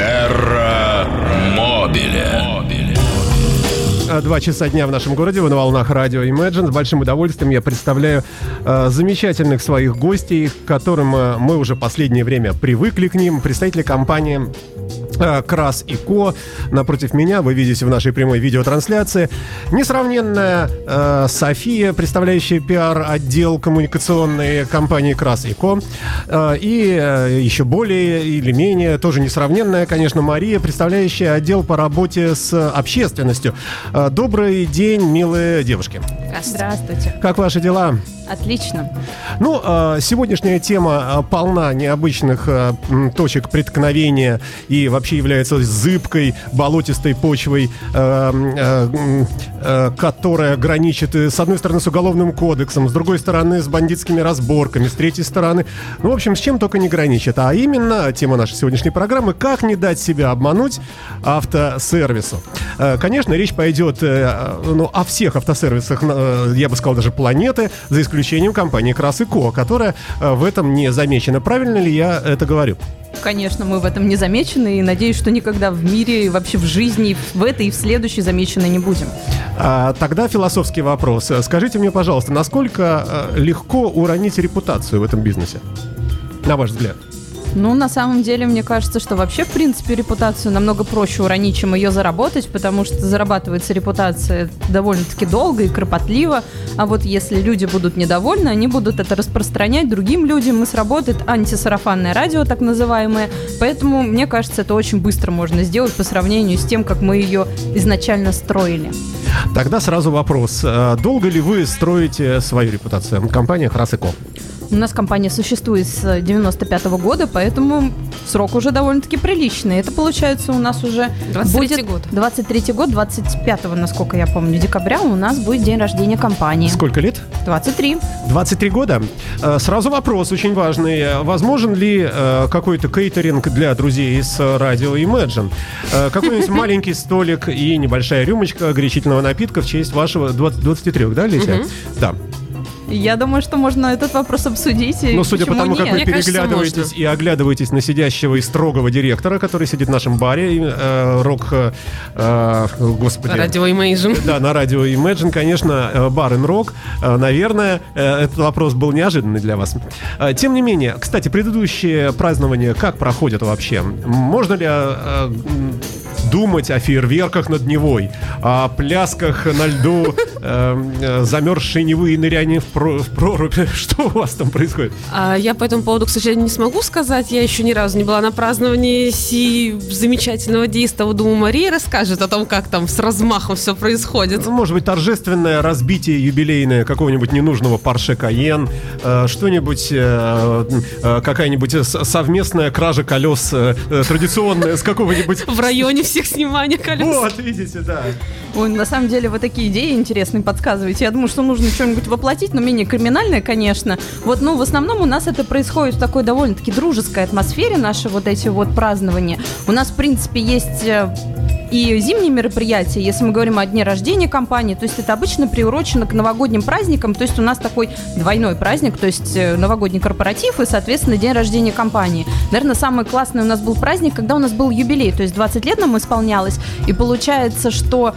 Терра Мобиле. Два часа дня в нашем городе, вы на волнах радио Imagine. С большим удовольствием я представляю э, замечательных своих гостей, к которым э, мы уже последнее время привыкли к ним. Представители компании Крас и Ко. Напротив меня вы видите в нашей прямой видеотрансляции несравненная э, София, представляющая пиар-отдел коммуникационной компании Крас и Ко. Э, и э, еще более или менее, тоже несравненная, конечно, Мария, представляющая отдел по работе с общественностью. Э, добрый день, милые девушки. Здравствуйте. Как ваши дела? Отлично. Ну, э, сегодняшняя тема э, полна необычных э, точек преткновения и вообще является зыбкой, болотистой почвой, э, э, э, которая граничит, э, с одной стороны, с уголовным кодексом, с другой стороны, с бандитскими разборками, с третьей стороны, ну, в общем, с чем только не граничит. А именно, тема нашей сегодняшней программы «Как не дать себя обмануть автосервису». Э, Конечно, речь пойдет э, ну, о всех автосервисах, я бы сказал, даже планеты, за исключением компании Крас и Ко, которая в этом не замечена. Правильно ли я это говорю? Конечно, мы в этом не замечены и надеюсь, что никогда в мире, и вообще в жизни, в этой и в следующей замечены не будем. А, тогда философский вопрос. Скажите мне, пожалуйста, насколько э, легко уронить репутацию в этом бизнесе? На ваш взгляд. Ну, на самом деле, мне кажется, что вообще, в принципе, репутацию намного проще уронить, чем ее заработать, потому что зарабатывается репутация довольно-таки долго и кропотливо. А вот если люди будут недовольны, они будут это распространять другим людям, и сработает антисарафанное радио, так называемое. Поэтому, мне кажется, это очень быстро можно сделать по сравнению с тем, как мы ее изначально строили. Тогда сразу вопрос. Э, Долго ли вы строите свою репутацию? Компания Крас и Ко. У нас компания существует с 95 года, поэтому срок уже довольно-таки приличный. Это получается у нас уже 23-й будет год. 23 год, 25 насколько я помню, декабря у нас будет день рождения компании. Сколько лет? 23. 23 года. Э, Сразу вопрос очень важный. Э, Возможен ли э, какой-то кейтеринг для друзей с э, радио Imagine? Какой-нибудь маленький столик и небольшая рюмочка горячительного напитка в честь вашего 20 23, да, Леся? Да. Я думаю, что можно этот вопрос обсудить. и Но Ну, судя по тому, как нет? вы Мне кажется, переглядываетесь можно. и оглядываетесь на сидящего и строгого директора, который сидит в нашем баре, и, э, рок, э, э, господи, Радио Imagine. Да, на радио Imagine, конечно, э, бар and рок. Э, Наверное, этот вопрос был неожиданный для вас. Тем не менее, кстати, предыдущие празднования как проходят вообще? Можно ли думать о фейерверках над Невой, о плясках на льду, э, э, замерзшей Невы и ныряние в, про- в прорубь? Что у вас там происходит? А я по этому поводу, к сожалению, не смогу сказать. Я еще ни разу не была на праздновании си замечательного действа. Думаю, Мария расскажет о том, как там с размахом все происходит. Ну, Может быть, торжественное разбитие юбилейное какого-нибудь ненужного Porsche Cayenne, э, что-нибудь, э, э, какая-нибудь совместная кража колес э, традиционная с какого-нибудь... В районе всех снимания колес. Вот, видите, да. Ой, на самом деле вы такие идеи интересные подсказываете. Я думаю, что нужно что-нибудь воплотить, но менее криминальное, конечно. Вот, ну, в основном у нас это происходит в такой довольно-таки дружеской атмосфере, наши вот эти вот празднования. У нас, в принципе, есть э, и зимние мероприятия, если мы говорим о дне рождения компании, то есть это обычно приурочено к новогодним праздникам, то есть у нас такой двойной праздник, то есть э, новогодний корпоратив и, соответственно, день рождения компании. Наверное, самый классный у нас был праздник, когда у нас был юбилей, то есть 20 лет нам исполнялось, и получается, что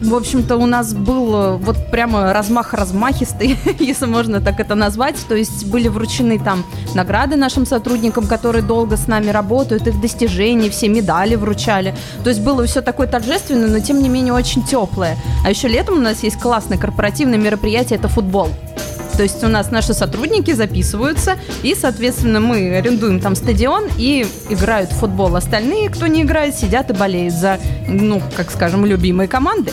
в общем-то, у нас был э, вот прямо размах размахистый, если можно так это назвать. То есть были вручены там награды нашим сотрудникам, которые долго с нами работают, их достижения, все медали вручали. То есть было все такое торжественное, но тем не менее очень теплое. А еще летом у нас есть классное корпоративное мероприятие, это футбол. То есть у нас наши сотрудники записываются, и, соответственно, мы арендуем там стадион и играют в футбол. Остальные, кто не играет, сидят и болеют за, ну, как скажем, любимые команды.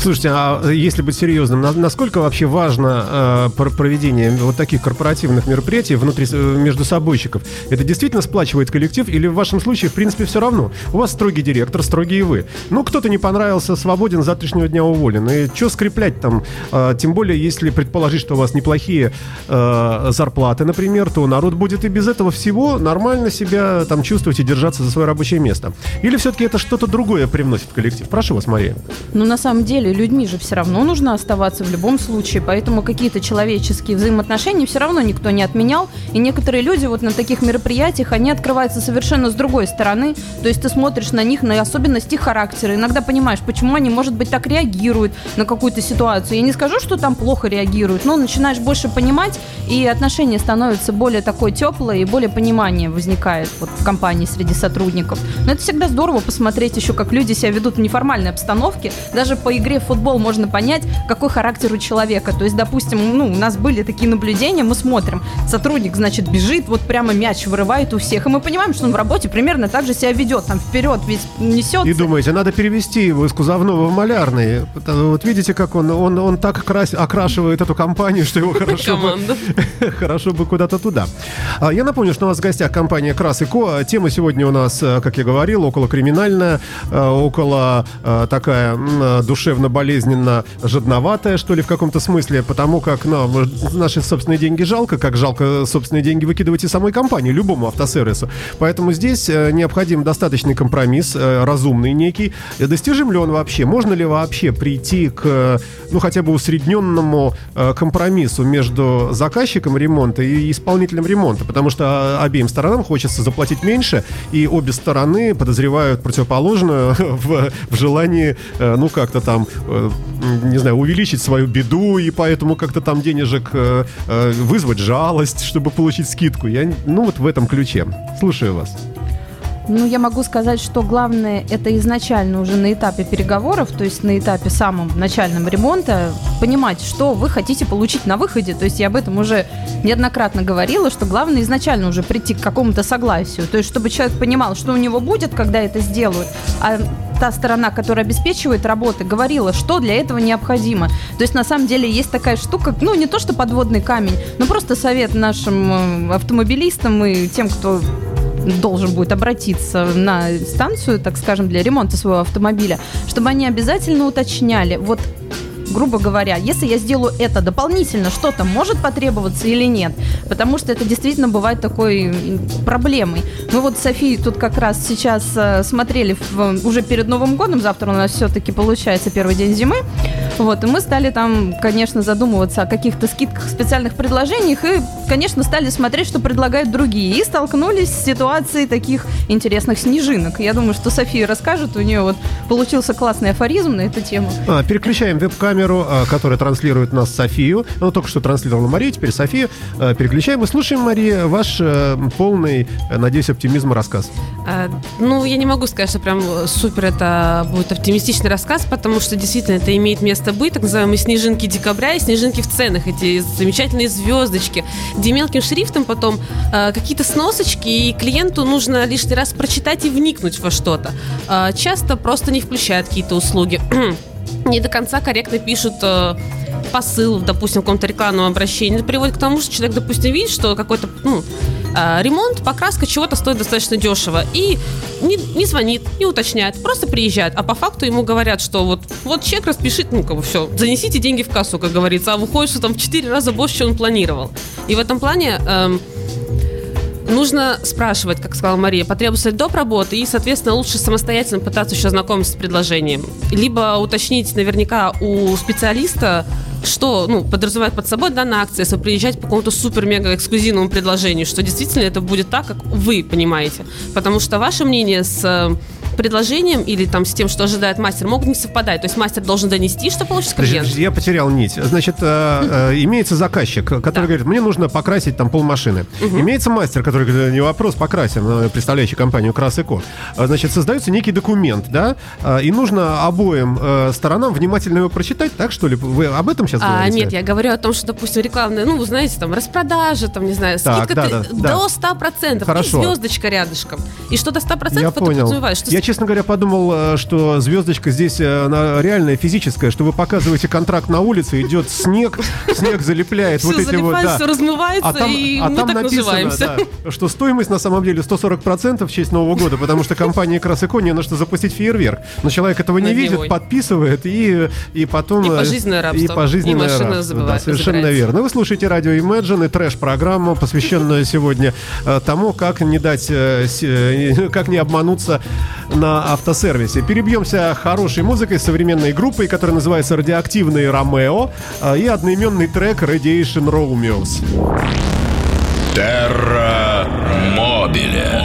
Слушайте, а если быть серьезным, на- насколько вообще важно э, пр- проведение вот таких корпоративных мероприятий внутри э, между собойщиков? Это действительно сплачивает коллектив или в вашем случае, в принципе, все равно? У вас строгий директор, строгий и вы. Ну, кто-то не понравился, свободен, с завтрашнего дня уволен. И что скреплять там? Э, тем более, если предположить, что у вас неплохие э, зарплаты, например, то народ будет и без этого всего нормально себя там чувствовать и держаться за свое рабочее место. Или все-таки это что-то другое привносит в коллектив? Прошу вас, Мария. Ну, на самом деле людьми же все равно нужно оставаться в любом случае, поэтому какие-то человеческие взаимоотношения все равно никто не отменял, и некоторые люди вот на таких мероприятиях, они открываются совершенно с другой стороны, то есть ты смотришь на них, на особенности характера, иногда понимаешь, почему они, может быть, так реагируют на какую-то ситуацию. Я не скажу, что там плохо реагируют, но начинаешь больше понимать, и отношения становятся более такой теплые, и более понимание возникает вот в компании среди сотрудников. Но это всегда здорово посмотреть еще, как люди себя ведут в неформальной обстановке. Даже по игре в футбол можно понять, какой характер у человека. То есть, допустим, ну, у нас были такие наблюдения, мы смотрим, сотрудник, значит, бежит, вот прямо мяч вырывает у всех, и мы понимаем, что он в работе примерно так же себя ведет, там вперед весь несется. И думаете, надо перевести его из кузовного в малярный. Вот видите, как он, он, он так крас- окрашивает эту компанию, что его хорошо бы, хорошо бы куда-то туда. А, Я напомню, что у нас в гостях компания Крас и Ко. Тема сегодня у нас, э, как я говорил, около криминальная, э, около э, такая м, душевно-болезненно жадноватая, что ли, в каком-то смысле, потому как нам наши собственные деньги жалко, как жалко собственные деньги выкидывать из самой компании, любому автосервису. Поэтому здесь э, необходим достаточный компромисс, э, разумный некий. Э, Достижим ли он вообще? Можно ли вообще прийти к, ну, хотя бы усредненному компромиссу между заказчиком ремонта и исполнителем ремонта? Потому что э, обеим сторонам хочется заплатить меньше, и обе стороны подозревают противоположную в, в желании, ну, как-то там, э, м, не знаю, увеличить свою беду, и поэтому как-то там денежек э, э, вызвать жалость, чтобы получить скидку. Я, ну, вот в этом ключе. Слушаю вас. Ну, я могу сказать, что главное это изначально уже на этапе переговоров, то есть на этапе самом начальном ремонта, понимать, что вы хотите получить на выходе. То есть я об этом уже неоднократно говорила, что главное изначально уже прийти к какому-то согласию. То есть чтобы человек понимал, что у него будет, когда это сделают, а та сторона, которая обеспечивает работы, говорила, что для этого необходимо. То есть на самом деле есть такая штука, ну не то что подводный камень, но просто совет нашим э, автомобилистам и тем, кто должен будет обратиться на станцию, так скажем, для ремонта своего автомобиля, чтобы они обязательно уточняли, вот грубо говоря, если я сделаю это дополнительно, что-то может потребоваться или нет, потому что это действительно бывает такой проблемой. Мы вот с Софией тут как раз сейчас э, смотрели в- уже перед Новым годом, завтра у нас все-таки получается первый день зимы, вот, и мы стали там, конечно, задумываться о каких-то скидках, специальных предложениях, и, конечно, стали смотреть, что предлагают другие, и столкнулись с ситуацией таких интересных снежинок. Я думаю, что София расскажет, у нее вот получился классный афоризм на эту тему. А, переключаем веб-камеру, а, которая транслирует нас Софию. Ну, только что транслировала Марию, теперь Софию. А, переключаем и слушаем, Мария, ваш э, полный, э, надеюсь, оптимизма рассказ. А, Ну, я не могу сказать, что прям э, супер это будет оптимистичный рассказ, потому что действительно это имеет место быть, так называемые снежинки декабря и снежинки в ценах, эти замечательные звездочки, где мелким шрифтом потом э, какие-то сносочки, и клиенту нужно лишний раз прочитать и вникнуть во что-то. А, часто просто не включают какие-то услуги. не до конца корректно пишут э, посыл, допустим, в каком-то рекламном обращении. Это приводит к тому, что человек, допустим, видит, что какой-то ну, э, ремонт, покраска чего-то стоит достаточно дешево. И не, не звонит, не уточняет, просто приезжает. А по факту ему говорят, что вот, вот чек распишите, ну, как бы все, занесите деньги в кассу, как говорится, а выходит, что там в 4 раза больше, чем он планировал. И в этом плане... эм, Нужно спрашивать, как сказала Мария, потребуется ли доп. работы, и, соответственно, лучше самостоятельно пытаться еще ознакомиться с предложением. Либо уточнить наверняка у специалиста, что ну, подразумевает под собой данная акция, если вы приезжаете по какому-то супер-мега-эксклюзивному предложению, что действительно это будет так, как вы понимаете. Потому что ваше мнение с э, предложением или там с тем, что ожидает мастер, могут не совпадать. То есть мастер должен донести, что получится клиент. подожди, Я потерял нить. Значит, э, э, имеется заказчик, который Да. говорит, мне нужно покрасить там полмашины. Имеется мастер, который говорит, не вопрос, покрасим, э, представляющий компанию Крас и Ко. А, Значит, создается некий документ, да, и нужно обоим э, сторонам внимательно его прочитать, так что ли? Вы об этом сейчас А, говорите? нет, я говорю о том, что, допустим, рекламная, ну, вы знаете, там, распродажа, там, не знаю, Так, скидка да, да, да. до 100%, Хорошо. и звездочка рядышком. И что до 100% Я это понял. подразумевает, что... Я, честно говоря, подумал, э, что звездочка здесь э, она реальная, физическая, что вы показываете контракт на улице, идет снег, снег залепляет все вот эти вот... да. все размывается, и а мы там так написано, называемся. да, что стоимость на самом деле 140% в честь Нового года, потому что компания Красыко не на что запустить фейерверк. Но человек этого не видит, подписывает и, и потом... И э, пожизненное рабство. И пожизненное И машина рабство, забывает- да, совершенно забирается. верно. Вы слушаете радио Imagine и трэш-программу, посвященную сегодня тому, как не дать, как не обмануться на автосервисе. Перебьемся хорошей музыкой современной группой, которая называется «Радиоактивные Ромео» э, и одноименный трек «Radiation Romeos». Терра Мобиля.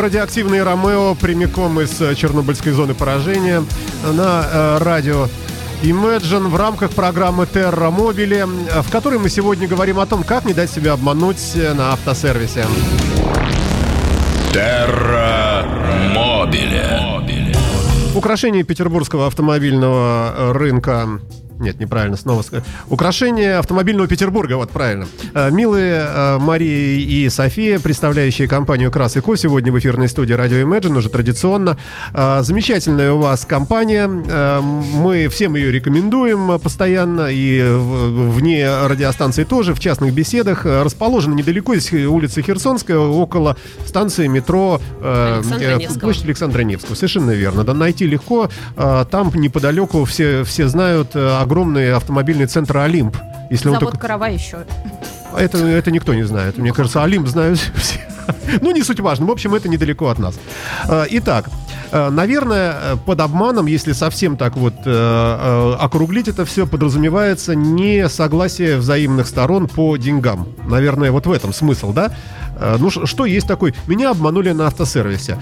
радиоактивный Ромео прямиком из э, Чернобыльской зоны поражения на э, радио Imagine в рамках программы Terra Mobile, э, в которой мы сегодня говорим о том, как не дать себя обмануть на автосервисе. Terra Mobile. Украшение петербургского автомобильного рынка нет, неправильно, снова ска- Украшение автомобильного Петербурга, вот правильно. Э, Милые э, Мария и София, представляющие компанию Крас и Ко, сегодня в эфирной студии Radio Imagine, уже традиционно. Э, Замечательная у вас компания. Мы всем ее рекомендуем постоянно и вне радиостанции тоже, в частных беседах. Расположена недалеко, здесь улица Херсонская, около станции метро Александра площадь Александра Невского. Совершенно верно. Да, найти легко. Там неподалеку все, все знают э, огромный автомобильный центр Олимп. Если он Завод только... Карава еще. это, это никто не знает. Мне кажется, Олимп знают все. Ну, не суть важно. В общем, это недалеко от нас. А, Итак, э, наверное, под обманом, если совсем так вот э, э, округлить это все, подразумевается не согласие взаимных сторон по деньгам. Наверное, вот в этом смысл, да? Э, Ну, что есть такой? Меня обманули на автосервисе.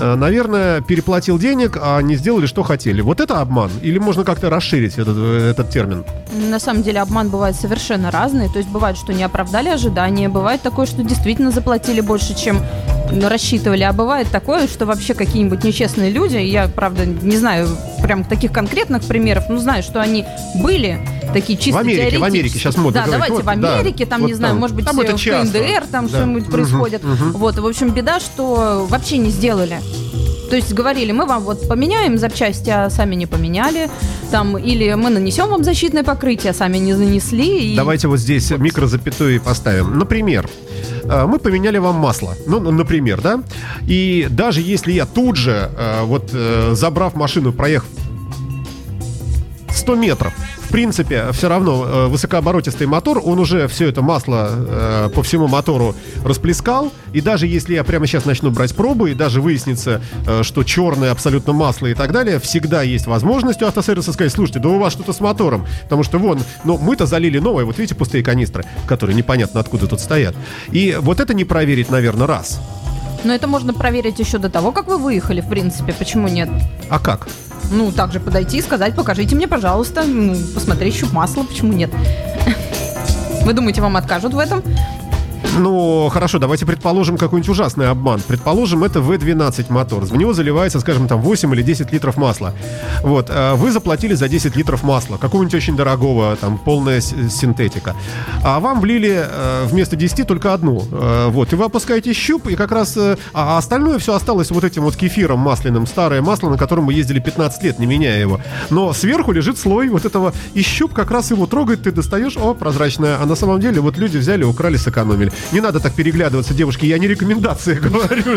Э, Наверное, переплатил денег, а не сделали, что хотели. Вот это обман? Или можно как-то расширить этот, э, этот термин? На самом деле обман бывает совершенно разный. То есть бывает, что не оправдали ожидания, бывает такое, что действительно заплатили больше, чем рассчитывали, а бывает такое, что вообще какие-нибудь нечестные люди, я, правда, не знаю прям таких конкретных примеров, но знаю, что они были такие чисто В Америке, в. Америке сейчас модно Да, говорить. давайте Вот, в да, Америке, там, вот не знаю, там. может быть, Там это в часто. КНДР там Да. что-нибудь Мгм, происходит. мгм. Вот, в общем, беда, что вообще не сделали. То есть говорили, мы вам вот поменяем запчасти, а сами не поменяли. Там, или мы нанесем вам защитное покрытие, а сами не нанесли. И... Давайте вот здесь микрозапятую поставим. Например, мы поменяли вам масло. Ну, например, да? И даже если я тут же, э, вот э, забрав машину, проехав 100 метров, принципе, все равно э, высокооборотистый мотор, он уже все это масло э, по всему мотору расплескал. И даже если я прямо сейчас начну брать пробы, и даже выяснится, э, что черное абсолютно масло и так далее, всегда есть возможность у автосервиса сказать, слушайте, да у вас что-то с мотором. Потому что вон, ну мы-то залили новое, вот видите пустые канистры, которые непонятно откуда тут стоят. И вот это не проверить, наверное, раз. Но это можно проверить еще до того, как вы выехали, в принципе. Почему нет? А как? Ну, также подойти и сказать, покажите мне, пожалуйста, ну, посмотреть щуп масла, почему нет? Вы думаете, вам откажут в этом? Ну, хорошо, давайте предположим какой-нибудь ужасный обман. Предположим, это V12 мотор. В него заливается, скажем, там 8 или 10 литров масла. Вот, э, вы заплатили за 10 литров масла, какого-нибудь очень дорогого, там, полная синтетика. А вам влили э, вместо 10 только одну. Э, Вот, и вы опускаете щуп, и как раз... э, А остальное все осталось вот этим вот кефиром масляным. Старое масло, на котором мы ездили 15 лет, не меняя его. Но сверху лежит слой вот этого, и щуп как раз его трогает, ты достаешь, о, прозрачная. А на самом деле вот люди взяли, украли, сэкономили. Не надо так переглядываться, девушки, я не рекомендации говорю.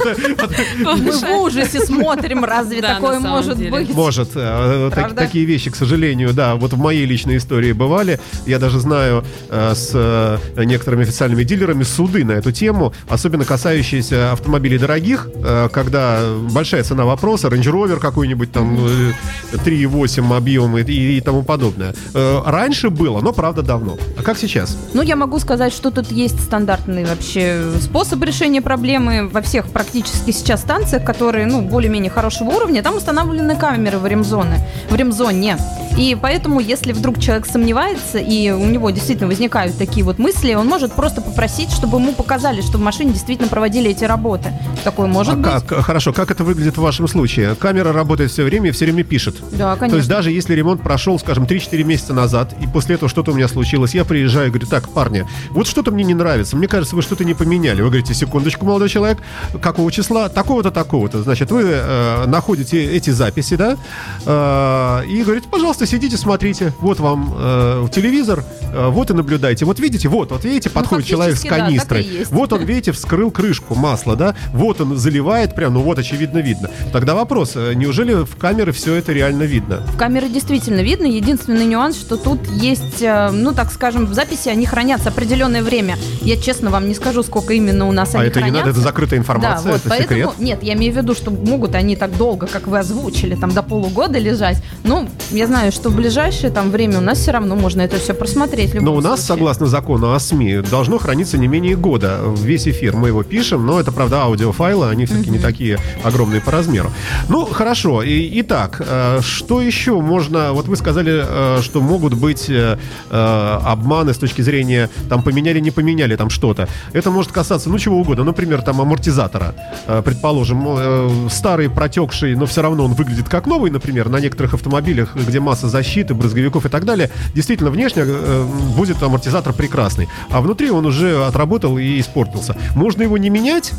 Мы в ужасе смотрим, разве такое может быть? Может, э, Правда? такие вещи, к сожалению, да, вот в моей личной истории бывали. Я даже знаю э, с э, некоторыми официальными дилерами суды на эту тему, особенно касающиеся автомобилей дорогих, э, когда большая цена вопроса, Range Rover какой-нибудь там э, 3,8 объем и, и- и тому подобное. Э, раньше было, но правда давно. А как сейчас? Ну, я могу сказать, что тут есть стандартный вообще способ решения проблемы во всех практически сейчас станциях, которые, ну, более-менее хорошего уровня, там установлены камеры в ремзоны, в ремзоне. И поэтому, если вдруг человек сомневается, и у него действительно возникают такие вот мысли, он может просто попросить, чтобы ему показали, что в машине действительно проводили эти работы. Такое может А быть. как? Хорошо, как это выглядит в вашем случае? Камера работает все время и все время пишет. Да, То конечно. есть даже если ремонт прошел, скажем, 3-4 месяца назад, и после этого что-то у меня случилось, я приезжаю и говорю, так, парни, вот что-то мне не нравится, мне кажется, вы что-то не поменяли. Вы говорите, секундочку, молодой человек, какого числа? Такого-то, такого-то. Значит, вы э, находите эти записи, да, э, и говорите, пожалуйста, сидите, смотрите, вот вам э, телевизор, э, вот и наблюдайте. Вот видите, вот, вот видите, подходит человек с да, канистрой. есть. Вот он, видите, вскрыл крышку масла, да, вот он заливает прям, ну вот, очевидно, видно. Тогда вопрос, э, неужели в камеры все это реально видно? В камере действительно видно. Единственный нюанс, что тут есть, э, ну, так скажем, в записи они хранятся определенное время. Я честно вам не скажу, сколько именно у нас А они это не хранятся. надо, это закрытая информация, Да, вот, это поэтому, секрет. нет, я имею в виду, что могут они так долго, как вы озвучили, там, до полугода лежать. Ну, я знаю, что в ближайшее там время у нас все равно можно это все просмотреть. Но у нас, случае. согласно закону о СМИ, должно храниться не менее года. Весь эфир мы его пишем, но это, правда, аудиофайлы, они все-таки не такие огромные по размеру. Ну, хорошо. И, итак, э, что еще можно... Вот вы сказали, э, что могут быть э, обманы с точки зрения, там, поменяли, не поменяли, там, что что-то. Это может касаться, ну, чего угодно. Например, там, амортизатора. Э, Предположим, э, старый, протекший, но все равно он выглядит как новый, например, на некоторых автомобилях, где масса защиты, брызговиков и так далее. Действительно, внешне э, будет амортизатор прекрасный. А внутри он уже отработал и испортился. Можно его не менять,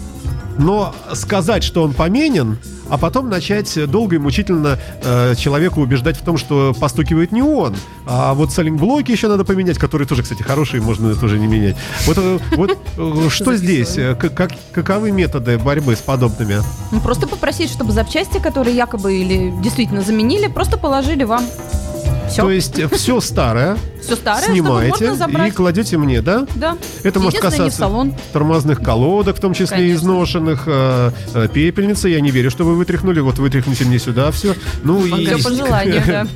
но сказать, что он поменен, а потом начать долго и мучительно э, человека убеждать в том, что постукивает не он, а вот салимблоки еще надо поменять, которые тоже, кстати, хорошие, можно тоже не менять. Вот, э, вот э, что здесь? Э, как, каковы методы борьбы с подобными? Ну, просто попросить, чтобы запчасти, которые якобы или действительно заменили, просто положили вам. Все. То есть все старое Все старое, снимаете и кладете мне, да? Да. Это может касаться салон. тормозных колодок, в том числе Конечно. изношенных, э, э, пепельницы. Я не верю, что вы вытряхнули. Вот вытряхните мне сюда все. Ну и Все по желанию, да.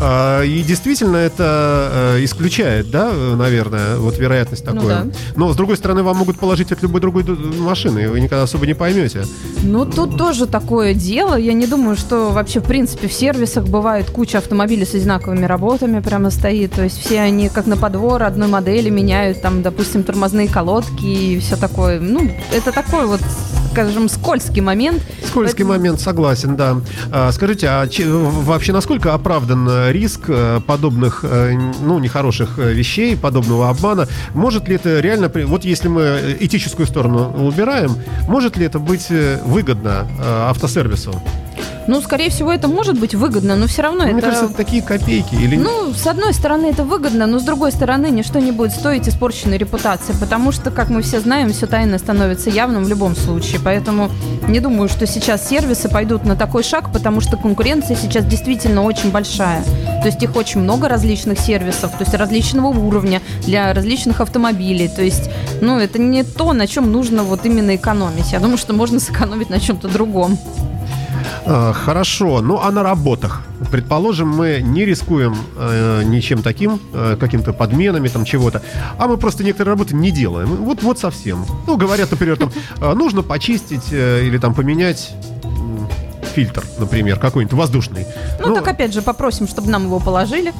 А, И действительно это э, исключает, да, наверное, вот вероятность Ну такое. да. Но с другой стороны, вам могут положить от любой другой машины, и вы никогда особо не поймете. Ну, тут тоже такое дело. Я не думаю, что вообще, в принципе, в сервисах бывает куча автомобилей с одинаковыми работами прямо стоит. То есть все они как на подвор одной модели меняют, там, допустим, тормозные колодки и все такое. Ну, это такой вот, скажем, скользкий момент. Скользкий Поэтому- момент, согласен, да. А, скажите, а че- вообще насколько оправдан э, риск э, подобных, э, ну, нехороших вещей, подобного обмана? Может ли это реально, вот если мы этическую сторону убираем, может ли это быть выгодно автосервису? Ну, скорее всего, это может быть выгодно, но все равно Мне это... кажется, это такие копейки. Или... Ну, с одной стороны, это выгодно, но с другой стороны, ничто не будет стоить испорченной репутации, потому что, как мы все знаем, все тайное становится явным в любом случае. Поэтому не думаю, что сейчас сервисы пойдут на такой шаг, потому что конкуренция сейчас действительно очень большая. То есть их очень много различных сервисов, то есть различного уровня для различных автомобилей. То есть, ну, это не то, на чем нужно вот именно экономить. Я думаю, что можно сэкономить на чем-то другом. А, Хорошо, ну а на работах? Предположим, мы не рискуем э, ничем таким, э, каким-то подменами, там чего-то, а мы просто некоторые работы не делаем. Вот, вот совсем. Ну, говорят, например, там, э, нужно почистить э, или там поменять фильтр, например, какой-нибудь воздушный. Ну, так опять же, попросим, чтобы нам его положили.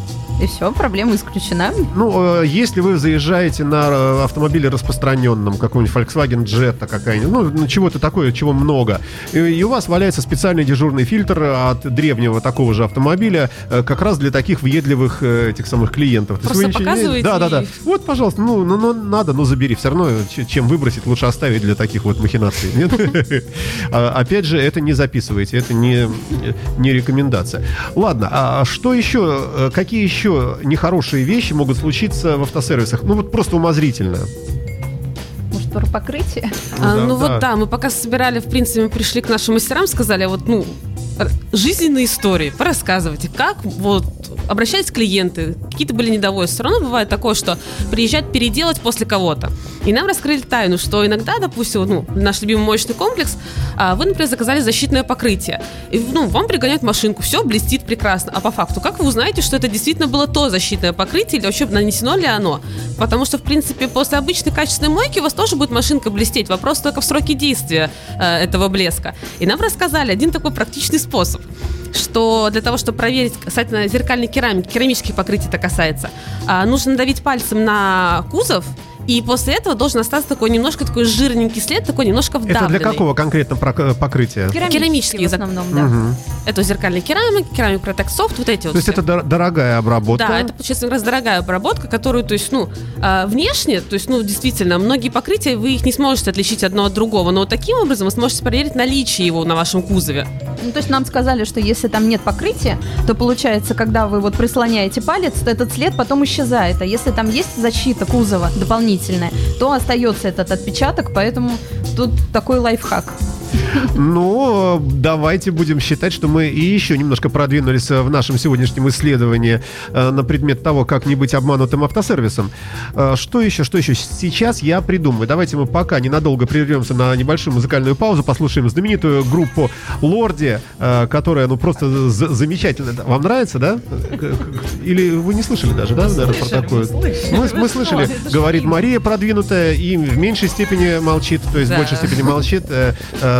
И все, проблема исключена. Ну, э, если вы заезжаете на э, автомобиле распространенном, какой-нибудь Volkswagen Jetta какая-нибудь, ну, чего-то такое, чего много, и, и у вас валяется специальный дежурный фильтр от древнего такого же автомобиля, э, как раз для таких въедливых э, этих самых клиентов. То есть Просто вы ничего не- показываете Да, да, да. и- Вот, пожалуйста, ну, ну, ну, надо, ну, забери. Все равно, чем выбросить, лучше оставить для таких вот махинаций. Нет? А, Опять же, это не записывайте, это не, не рекомендация. Ладно, а что еще, какие еще нехорошие вещи могут случиться в автосервисах? Ну, вот просто умозрительно. Может, про покрытие? А, Да, ну да. вот да, мы пока собирали, в принципе, мы пришли к нашим мастерам, сказали, вот, ну, жизненные истории, порассказывайте, как вот обращались клиенты, какие-то были недовольны. Все равно бывает такое, что приезжают переделать после кого-то. И нам раскрыли тайну, что иногда, допустим, ну, наш любимый мощный комплекс, а, вы, например, заказали защитное покрытие. И, ну, вам пригоняют машинку, все блестит прекрасно. А по факту, как вы узнаете, что это действительно было то защитное покрытие, или вообще нанесено ли оно? Потому что, в принципе, после обычной качественной мойки у вас тоже будет машинка блестеть. Вопрос только в сроке действия э, этого блеска. И нам рассказали один такой практичный способ что для того, чтобы проверить касательно зеркальной керамики, керамических покрытий это касается, а, нужно надавить пальцем на кузов, и после этого должен остаться такой немножко такой жирненький след, такой немножко вдавленный. Это для какого конкретно прок- покрытия? Керамические в основном, да. Мгм. Это зеркальная керамика, керамик Protect Soft, вот эти вот То есть все. это дор- дорогая обработка? Да, это, получается, как раз дорогая обработка, которую, то есть, ну, а, внешне, то есть, ну, действительно, многие покрытия, вы их не сможете отличить одно от другого, но вот таким образом вы сможете проверить наличие его на вашем кузове. Ну, то есть нам сказали, что если там нет покрытия, то получается, когда вы вот прислоняете палец, то этот след потом исчезает. А если там есть защита кузова дополнительная, то остается этот отпечаток, поэтому тут такой лайфхак. Ну, давайте будем считать, что мы и еще немножко продвинулись э, в нашем сегодняшнем исследовании э, на предмет того, как не быть обманутым автосервисом. Э, Что еще, что еще? Сейчас я придумаю. Давайте мы пока ненадолго прервемся на небольшую музыкальную паузу, послушаем знаменитую группу Лорди, которая, ну, просто за- замечательная. Вам нравится, да? Или вы не слышали даже, да, наверное, про такое? Мы, мы слышали, говорит Мария продвинутая и в меньшей степени молчит, то есть в большей степени молчит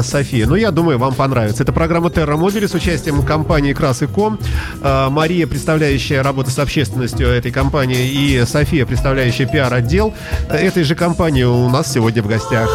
София. Но я думаю, вам понравится. Это программа Терра Мобили с участием компании Крас и Ком. Э, Мария, представляющая работу с общественностью этой компании, и София, представляющая пиар-отдел э, этой же компании у нас сегодня в гостях.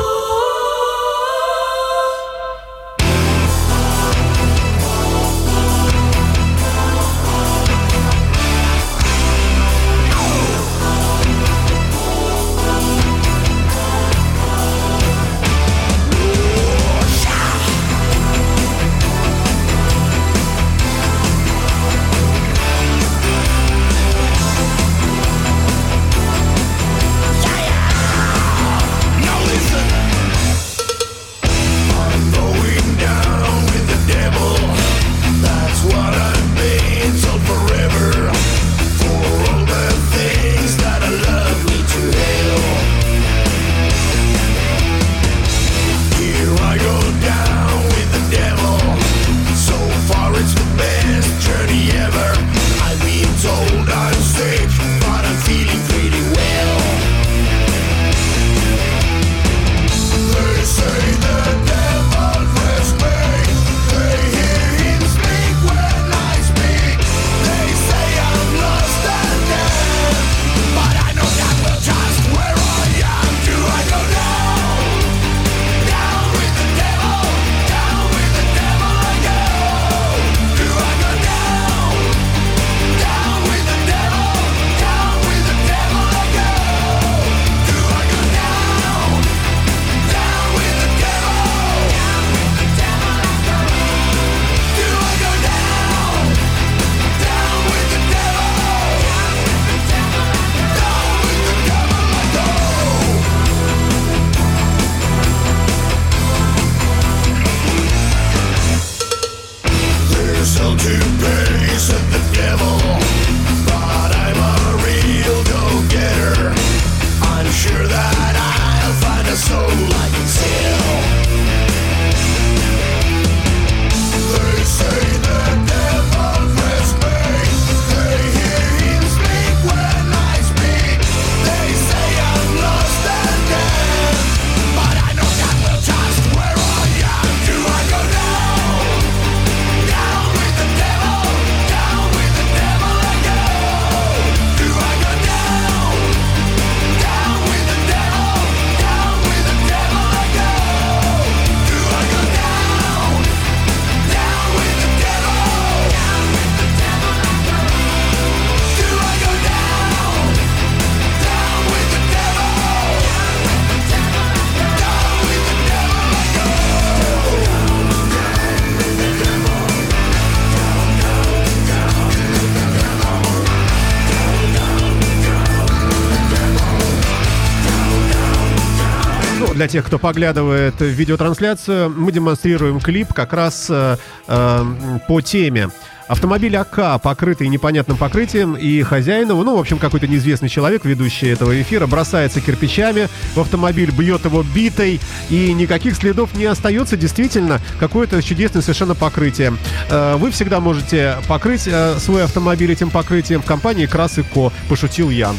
Тех, кто поглядывает в видеотрансляцию, мы демонстрируем клип как раз э, э, по теме. Автомобиль АК, покрытый непонятным покрытием, и хозяин его, ну, в общем, какой-то неизвестный человек, ведущий этого эфира, бросается кирпичами в автомобиль, бьет его битой, и никаких следов не остается. Действительно, какое-то чудесное совершенно покрытие. Э, Вы всегда можете покрыть э, свой автомобиль этим покрытием в компании Крас и Ко, пошутил Ян.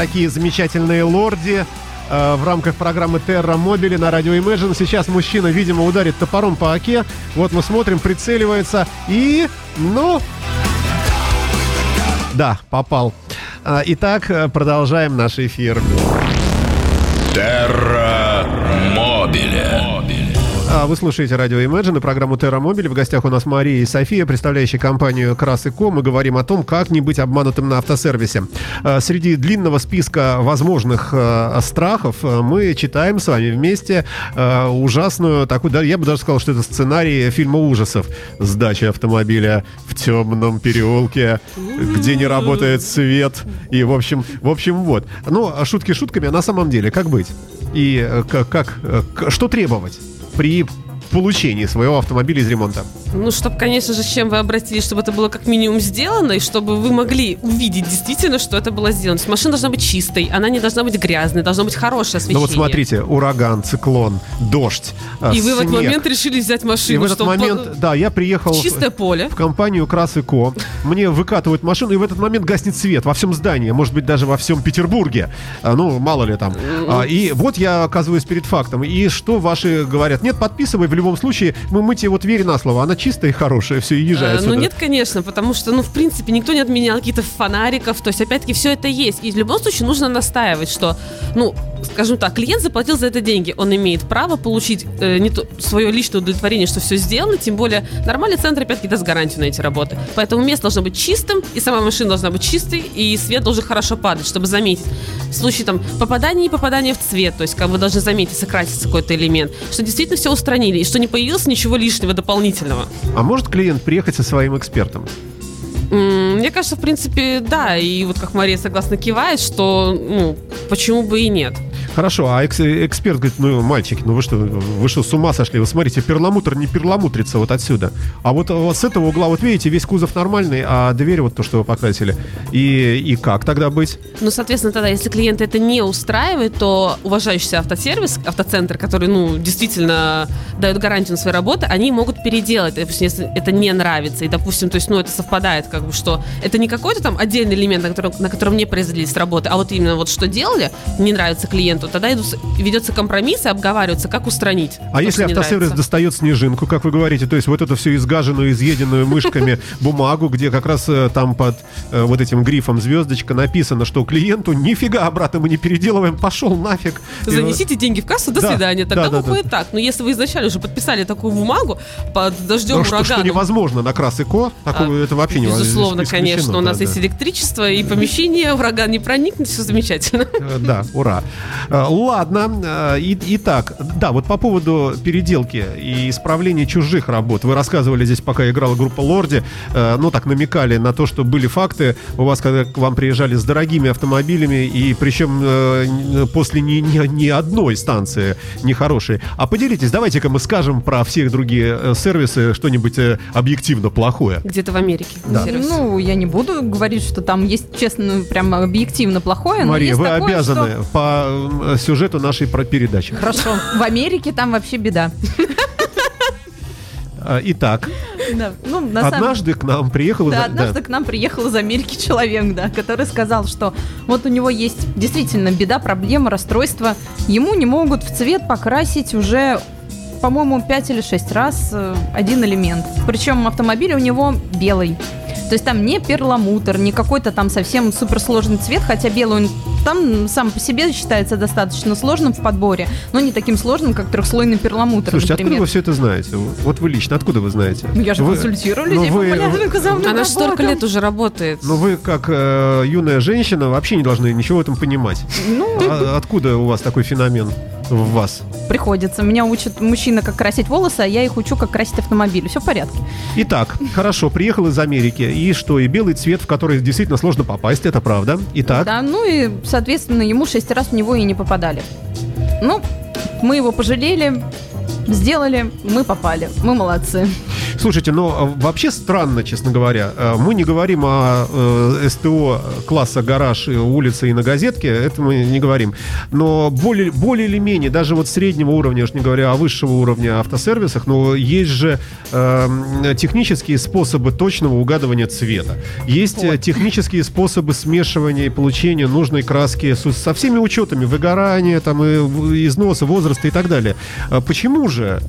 Такие замечательные лорди э, в рамках программы Terra Mobile на радио Imagine. Сейчас мужчина, видимо, ударит топором по оке. Вот мы смотрим, прицеливается и... Ну... Да, попал. А, Итак, э, продолжаем наш эфир. Мобиле. А, Вы слушаете радио Imagine и программу Terra Mobile. В гостях у нас Мария и София, представляющие компанию Крас и Ко. Мы говорим о том, как не быть обманутым на автосервисе. А, Среди длинного списка возможных а, страхов мы читаем с вами вместе ужасную такую, да, я бы даже сказал, что это сценарий фильма ужасов. Сдача автомобиля в темном переулке, где не работает свет. И, в общем, в общем, вот. Ну, шутки шутками, а на самом деле, как быть? И э, как, как, э, что требовать? При получении своего автомобиля из ремонта? Ну, чтобы, конечно же, с чем вы обратились, чтобы это было как минимум сделано, и чтобы вы могли увидеть действительно, что это было сделано. То есть машина должна быть чистой, она не должна быть грязной, должно быть хорошее освещение. Ну вот смотрите, ураган, циклон, дождь, а, И вы в этот снег. момент решили взять машину, И в этот чтобы момент, да, я приехал в- чистое поле. в компанию Крас и Ко. Мне выкатывают машину, и в этот момент гаснет свет во всем здании, может быть, даже во всем Петербурге. А, Ну, мало ли там. А, И вот я оказываюсь перед фактом. И что ваши говорят? Нет, подписывай, в любом случае, мы, мы тебе вот верь на слово. Она чистая и хорошая, все, и езжай Э, отсюда. Ну нет, конечно, потому что, ну, в принципе, никто не отменял каких-то фонариков, то есть, опять-таки, все это есть. И в любом случае нужно настаивать, что, ну, скажем так, клиент заплатил за это деньги, он имеет право получить э, не то, свое личное удовлетворение, что все сделано, тем более нормальный центр, опять-таки, даст гарантию на эти работы. Поэтому место должно быть чистым, и сама машина должна быть чистой, и свет должен хорошо падать, чтобы заметить. В случае там попадания и попадания в цвет, то есть как вы должны заметить, сократится какой-то элемент, что действительно все устранили, и что не появилось ничего лишнего дополнительного. А может клиент приехать со своим экспертом? Мне кажется, в принципе, да. И вот как Мария согласно кивает, что, ну, почему бы и нет. Хорошо, а экс- эксперт говорит, ну, мальчики, ну вы что, вы что, с ума сошли? Вы смотрите, перламутр не перламутрится вот отсюда. А вот, вот с этого угла, вот видите, весь кузов нормальный, а дверь вот то, что вы покрасили. И, и как тогда быть? Ну, соответственно, тогда, если клиента это не устраивает, то уважающийся автосервис, автоцентр, который, ну, действительно дает гарантию на свои работы, они могут переделать, допустим, если это не нравится. И, допустим, то есть, ну, это совпадает, как бы, что это не какой-то там отдельный элемент, на котором, на котором не произвелись работы, а вот именно вот что делали, не нравится клиенту, тогда идут- ведется компромисс и обговаривается, как устранить. А то, если автосервис достает снежинку, как вы говорите, то есть вот эту всю изгаженную, изъеденную мышками бумагу, где как раз э, там под э, вот этим грифом звездочка написано, что клиенту нифига обратно мы не переделываем, пошел нафиг. Занесите деньги в кассу, до Да, свидания. Тогда да, да, выходит так. Но если вы изначально уже подписали такую бумагу под дождем, ну, что, невозможно на крас и ко, такое, это вообще невозможно. Безусловно, конечно. У нас да. есть электричество и помещение, ураган не проникнет, все замечательно. Э, Да, ура. Э, Ладно, э, и- итак, да, вот по поводу переделки и исправления чужих работ. Вы рассказывали здесь, пока играла группа Лорди, ну так намекали на то, что были факты у вас, когда к вам приезжали с дорогими автомобилями, и причем после ни, ни, ни одной станции нехорошей. А поделитесь, давайте-ка мы скажем про все другие сервисы что-нибудь объективно плохое. Где-то в Америке. Да. Сервис. Ну, я не буду говорить, что там есть, честно, прям объективно плохое. но Мария, есть вы такое, обязаны что- по э, сюжету нашей про- передачи. Хорошо. В Америке там вообще беда. Э, Итак, Да. Ну, на самом- однажды к нам приехал... Да, однажды к нам приехал из Америки человек, да, который сказал, что вот у него есть действительно беда, проблема, расстройство. Ему не могут в цвет покрасить уже, по-моему, 5 или 6 раз э, один элемент. Причем автомобиль у него белый. То есть там не перламутр, не какой-то там совсем суперсложный цвет, хотя белый он там сам по себе считается достаточно сложным в подборе, но не таким сложным, как трехслойный перламутр, Слушайте, откуда например. вы все это знаете? Вот вы лично, откуда вы знаете? Ну, я же Вы- консультирую ну, людей вы- по полярным замным Она же столько лет уже работает. Ну вы, как э, юная женщина, вообще не должны ничего в этом понимать. Ну, А откуда у вас такой феномен в вас? Приходится. Меня учит мужчина, как красить волосы, а я их учу, как красить автомобиль. Все в порядке. Итак, хорошо, приехал из Америки. И что? И белый цвет, в который действительно сложно попасть, это правда. Итак, Да, ну и, соответственно, ему шесть раз в него и не попадали. Ну, мы его пожалели, сделали, мы попали. Мы молодцы. слушайте, но э, вообще странно, честно говоря. Э, Мы не говорим о э, СТО класса гараж, э, улица и на газетке, это мы не говорим. Но более, более или менее, даже вот среднего уровня, уж не говоря о высшего уровня автосервисах, но есть же э, технические способы точного угадывания цвета. Есть э, технические способы смешивания и получения нужной краски со, со всеми учетами выгорания, там, и износа, возраста и так далее. А Почему же?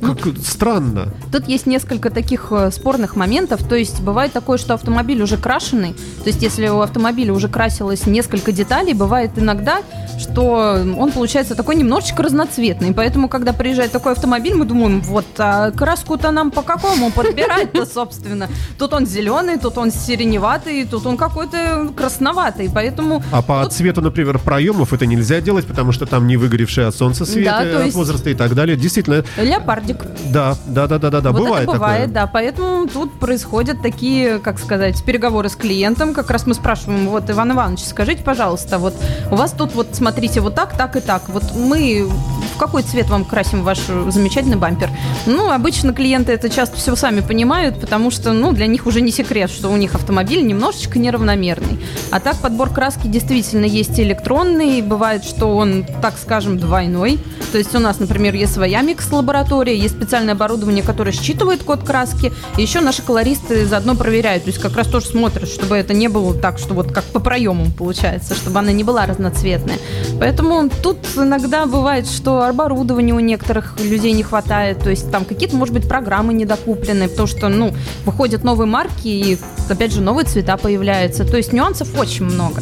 Как- странно. Тут есть несколько таких э, спорных моментов. То есть бывает такое, что автомобиль уже крашеный. То есть если у автомобиля уже красилось несколько деталей, бывает иногда, что он получается такой немножечко разноцветный. Поэтому, когда приезжает такой автомобиль, мы думаем, вот, а краску-то нам по какому подбирать-то, собственно? Тут он зеленый, тут он сиреневатый, тут он какой-то красноватый. Поэтому А по цвету, например, проемов это нельзя делать, потому что там не выгоревшие от солнца свет, Да, есть- возраста и так далее. Действительно, леопардик дождик. Да, да, да, да, да, да. вот бывает это бывает, такое. да. Поэтому тут происходят такие, как сказать, переговоры с клиентом. Как раз мы спрашиваем, вот, Иван Иванович, скажите, пожалуйста, вот у вас тут вот, смотрите, вот так, так и так. Вот мы в какой цвет вам красим ваш замечательный бампер? Ну, обычно клиенты это часто все сами понимают, потому что, ну, для них уже не секрет, что у них автомобиль немножечко неравномерный. А так подбор краски действительно есть электронный, бывает, что он, так скажем, двойной. То есть у нас, например, есть своя микс-лаборатория, есть специальное оборудование, которое считывает код краски, и еще наши колористы заодно проверяют, то есть как раз тоже смотрят, чтобы это не было так, что вот как по проемам получается, чтобы она не была разноцветная. Поэтому тут иногда бывает, что оборудования у некоторых людей не хватает, то есть там какие-то, может быть, программы недокуплены, потому что, ну, выходят новые марки, и, опять же, новые цвета появляются. То есть нюансов очень много.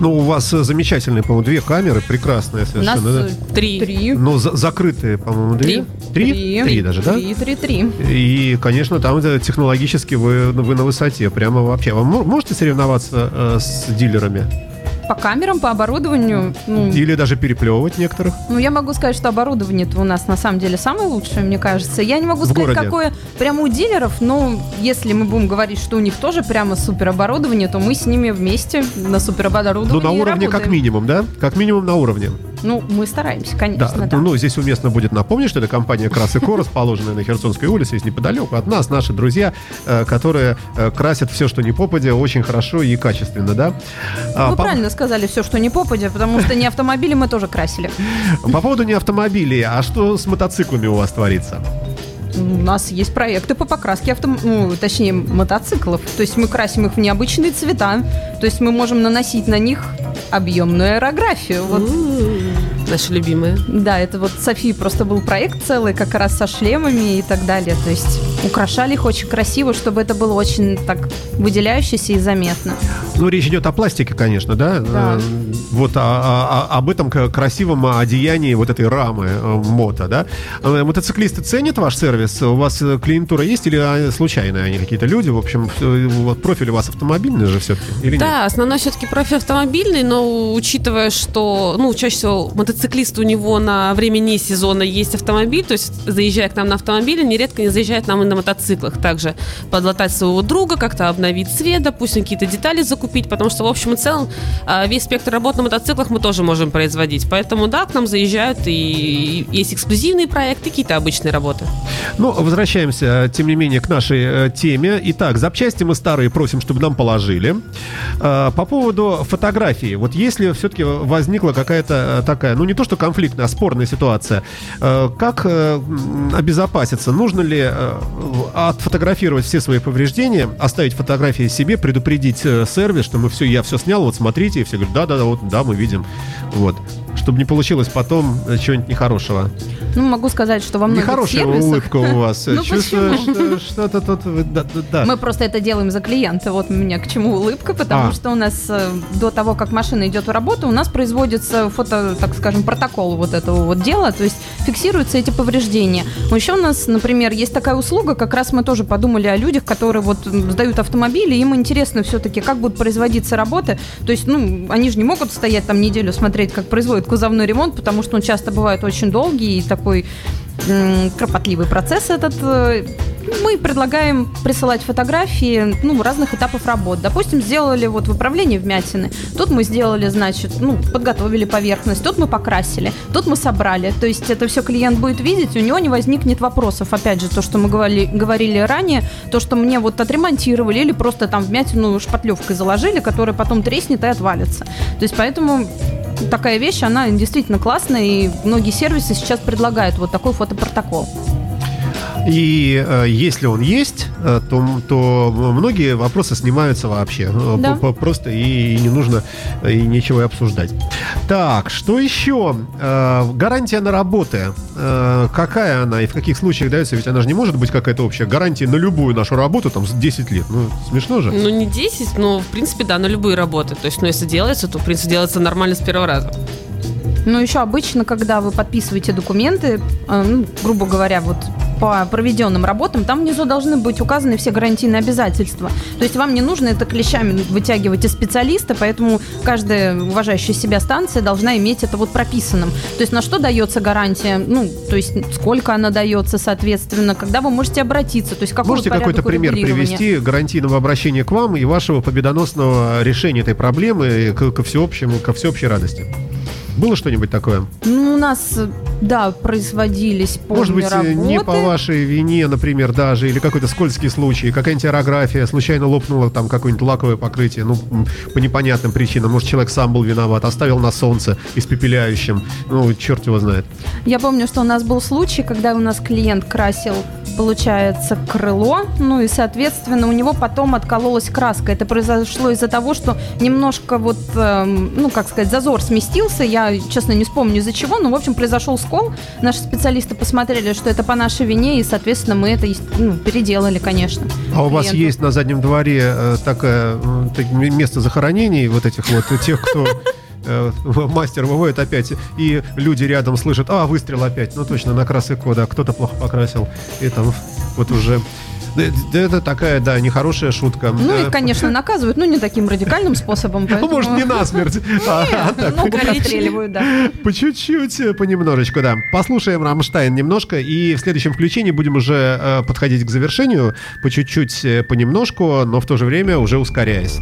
Ну, у вас э, замечательные, по-моему, две камеры, прекрасные У нас совершенно. да? э, Три. три. Но за- закрытые, по-моему, две. Три? Три даже, да? Три, три, три. И, конечно, там это технологически вы, вы на высоте. Прямо вообще. Вы мо- можете соревноваться э, с дилерами? По камерам, по оборудованию, ну, Или даже переплевывать некоторых? Ну, я могу сказать, что оборудование у нас на самом деле самое лучшее, мне кажется. Я не могу В сказать, городе. какое прямо у дилеров, но если мы будем говорить, что у них тоже прямо супер оборудование, то мы с ними вместе на супер оборудовании Ну, на уровне как работаем. минимум, да? Как минимум на уровне. Ну, мы стараемся, конечно, Да, да. ну здесь уместно будет напомнить, что это компания Крас и Ко, расположенная на Херсонской улице, здесь неподалеку от нас, наши друзья, э, которые э, красят все, что не попадя, очень хорошо и качественно, да? А, Вы по, правильно сказали все, что не попадя, потому что не автомобили мы тоже красили. по поводу не автомобилей, а что с мотоциклами у вас творится? У нас есть проекты по покраске авто... ну, точнее, мотоциклов. То есть мы красим их в необычные цвета. То есть мы можем наносить на них объемную аэрографию. Вот Наши любимые. Да, это вот Софии просто был проект целый, как раз со шлемами и так далее. То есть украшали их очень красиво, чтобы это было очень так выделяющееся и заметно. Ну, речь идет о пластике, конечно, да? Да. Э, Вот о- о- об этом красивом одеянии вот этой рамы э, мото, да? Э, Мотоциклисты ценят ваш сервис? У вас клиентура есть или а, случайные они какие-то люди? В общем, вот профиль у вас автомобильный же все-таки? Или нет? Да, основной все-таки профиль автомобильный, но учитывая, что, ну, чаще всего мотоциклист у него на время не сезона есть автомобиль, то есть заезжая к нам на автомобиле, нередко не заезжает нам и на мотоциклах. Также подлатать своего друга, как-то обновить цвет, допустим, какие-то детали закупить, потому что, в общем и целом, а, весь спектр работ на мотоциклах мы тоже можем производить. Поэтому, да, к нам заезжают и есть эксклюзивные проекты, какие-то обычные работы. Ну, возвращаемся, тем не менее, к нашей э, теме. Итак, запчасти мы старые просим, чтобы нам положили. Э, по поводу фотографии. Вот если все-таки возникла какая-то э, такая, ну не то что конфликтная, а спорная ситуация, э, как э, обезопаситься? Нужно ли э, отфотографировать все свои повреждения, оставить фотографии себе, предупредить сервис, что мы все, я все снял, вот смотрите, и все говорят, да-да-да, вот, да, мы видим. Вот. Чтобы не получилось потом э, чего-нибудь нехорошего. Ну, могу сказать, что во многих Нехорошая сервисах... улыбка у вас. Ну, Чувствую, что что-то тут... Мы просто это делаем за клиента. Вот у меня к чему улыбка, потому А. что у нас э, до того, как машина идет в работу, у нас производится фото, так скажем, протокол вот этого вот дела, то есть фиксируются эти повреждения. Еще у нас, например, есть такая услуга, как раз мы тоже подумали о людях, которые вот сдают автомобили, им интересно все-таки, как будут производиться работы. То есть, ну, они же не могут стоять там неделю смотреть, как производят кузовной ремонт, потому что он часто бывает очень долгий и такой кропотливый процесс этот. Мы предлагаем присылать фотографии ну, разных этапов работ. Допустим, сделали вот выправление вмятины. Тут мы сделали, значит, ну, подготовили поверхность. Тут мы покрасили. Тут мы собрали. То есть это все клиент будет видеть, у него не возникнет вопросов. Опять же, то, что мы говорили, говорили ранее, то, что мне вот отремонтировали или просто там вмятину шпатлевкой заложили, которая потом треснет и отвалится. То есть поэтому такая вещь, она действительно классная, и многие сервисы сейчас предлагают вот такой фотопротокол. И э, если он есть, э, то, то многие вопросы снимаются вообще. Э, Да. Просто и, и не нужно, э, и нечего и обсуждать. Так, что еще? Э, гарантия на работы. Э, какая она и в каких случаях дается? Ведь она же не может быть какая-то общая. Гарантия на любую нашу работу, там, с 10 лет. Ну, смешно же. Ну, не 10, но, в принципе, да, на любые работы. То есть, ну, если делается, то, в принципе, делается нормально с первого раза. Но еще обычно, когда вы подписываете документы, э, ну, грубо говоря, вот по проведенным работам, там внизу должны быть указаны все гарантийные обязательства. То есть вам не нужно это клещами вытягивать из специалиста, поэтому каждая уважающая себя станция должна иметь это вот прописанным. То есть на что дается гарантия, ну, то есть сколько она дается, соответственно, когда вы можете обратиться, то есть какой Можете какой-то пример привести гарантийного обращения к вам и вашего победоносного решения этой проблемы к- ко всеобщему, ко всеобщей радости? Было что-нибудь такое? Ну, у нас, э, да, производились Может быть, полные э, не работы. по вашей вине, например, даже, или какой-то скользкий случай, какая-нибудь аэрография, случайно лопнуло там какое-нибудь лаковое покрытие, ну, по непонятным причинам. Может, человек сам был виноват, оставил на солнце испепеляющим. Ну, черт его знает. Я помню, что у нас был случай, когда у нас клиент красил, получается, крыло, ну и, соответственно, у него потом откололась краска. Это произошло из-за того, что немножко вот, эм, ну, как сказать, зазор сместился. Я, честно, не вспомню из-за чего, но, в общем, произошел скол. Наши специалисты посмотрели, что это по нашей вине, и, соответственно, мы это ну, переделали, конечно. А у вас клиенту. есть на заднем дворе э, такое м, так- м- место захоронений вот этих вот э, тех, кто э, мастер выводит опять, и люди рядом слышат, а, выстрел опять. Ну, точно, на красный кода. Кто-то плохо покрасил. И там вот уже... Это такая, да, нехорошая шутка. Ну, их, конечно, наказывают, но не таким радикальным способом. Ну, поэтому- может, не насмерть. а, а Ну, расстреливают, да. По чуть-чуть, э, понемножечку, да. Послушаем Рамштайн немножко, и в следующем включении будем уже э, подходить к завершению, по чуть-чуть, э, понемножку, но в то же время уже ускоряясь.